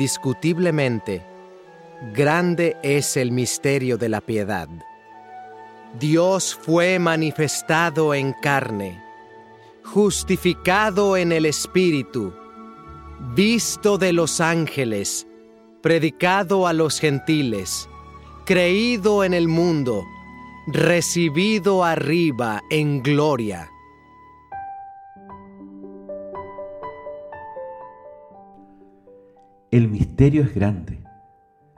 indiscutiblemente, grande es el misterio de la piedad. Dios fue manifestado en carne, justificado en el Espíritu, visto de los ángeles, predicado a los gentiles, creído en el mundo, recibido arriba en gloria. El misterio es grande,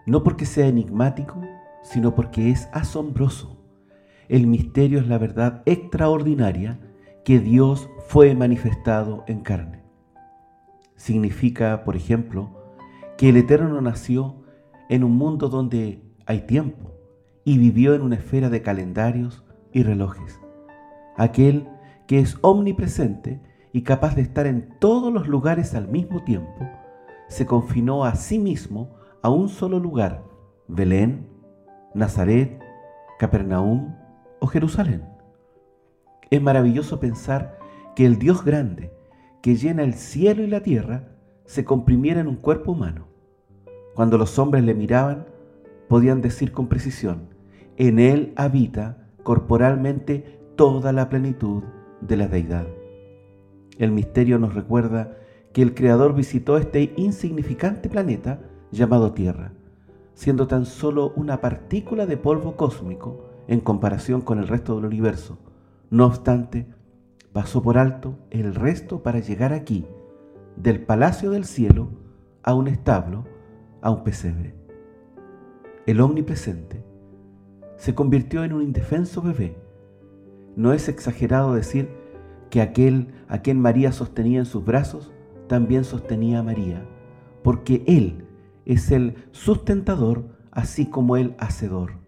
no porque sea enigmático, sino porque es asombroso. El misterio es la verdad extraordinaria que Dios fue manifestado en carne. Significa, por ejemplo, que el Eterno nació en un mundo donde hay tiempo y vivió en una esfera de calendarios y relojes. Aquel que es omnipresente y capaz de estar en todos los lugares al mismo tiempo, se confinó a sí mismo a un solo lugar, Belén, Nazaret, Capernaum o Jerusalén. Es maravilloso pensar que el Dios grande, que llena el cielo y la tierra, se comprimiera en un cuerpo humano. Cuando los hombres le miraban, podían decir con precisión, en él habita corporalmente toda la plenitud de la deidad. El misterio nos recuerda que el Creador visitó este insignificante planeta llamado Tierra, siendo tan solo una partícula de polvo cósmico en comparación con el resto del universo. No obstante, pasó por alto el resto para llegar aquí, del palacio del cielo a un establo, a un pesebre. El omnipresente se convirtió en un indefenso bebé. No es exagerado decir que aquel a quien María sostenía en sus brazos también sostenía a María, porque Él es el sustentador así como el hacedor.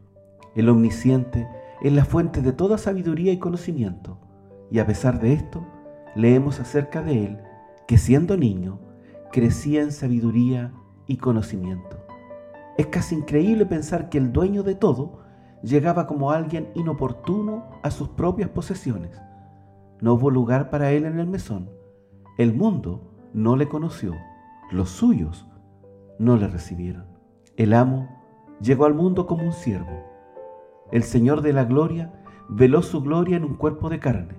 El omnisciente es la fuente de toda sabiduría y conocimiento, y a pesar de esto, leemos acerca de Él que siendo niño crecía en sabiduría y conocimiento. Es casi increíble pensar que el dueño de todo llegaba como alguien inoportuno a sus propias posesiones. No hubo lugar para él en el mesón. El mundo no le conoció, los suyos no le recibieron. El amo llegó al mundo como un siervo. El Señor de la gloria veló su gloria en un cuerpo de carne.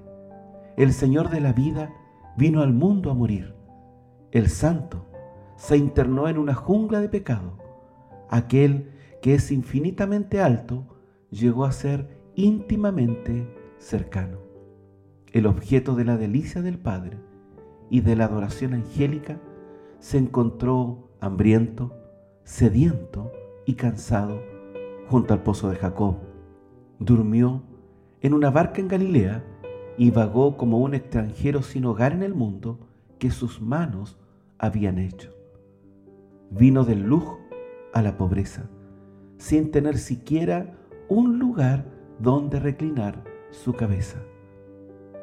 El Señor de la vida vino al mundo a morir. El santo se internó en una jungla de pecado. Aquel que es infinitamente alto llegó a ser íntimamente cercano. El objeto de la delicia del Padre y de la adoración angélica, se encontró hambriento, sediento y cansado junto al pozo de Jacob. Durmió en una barca en Galilea y vagó como un extranjero sin hogar en el mundo que sus manos habían hecho. Vino del lujo a la pobreza, sin tener siquiera un lugar donde reclinar su cabeza.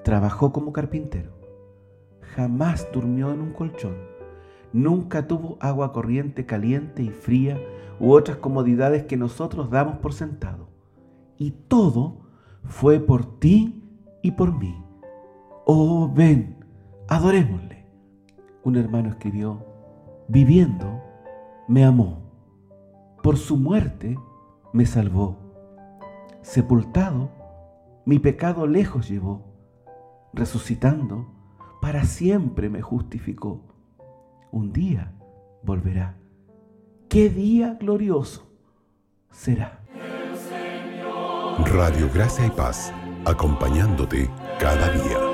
Trabajó como carpintero jamás durmió en un colchón, nunca tuvo agua corriente caliente y fría u otras comodidades que nosotros damos por sentado. Y todo fue por ti y por mí. Oh, ven, adorémosle. Un hermano escribió, viviendo, me amó. Por su muerte, me salvó. Sepultado, mi pecado lejos llevó. Resucitando, para siempre me justificó. Un día volverá. ¿Qué día glorioso será? Radio Gracia y Paz, acompañándote cada día.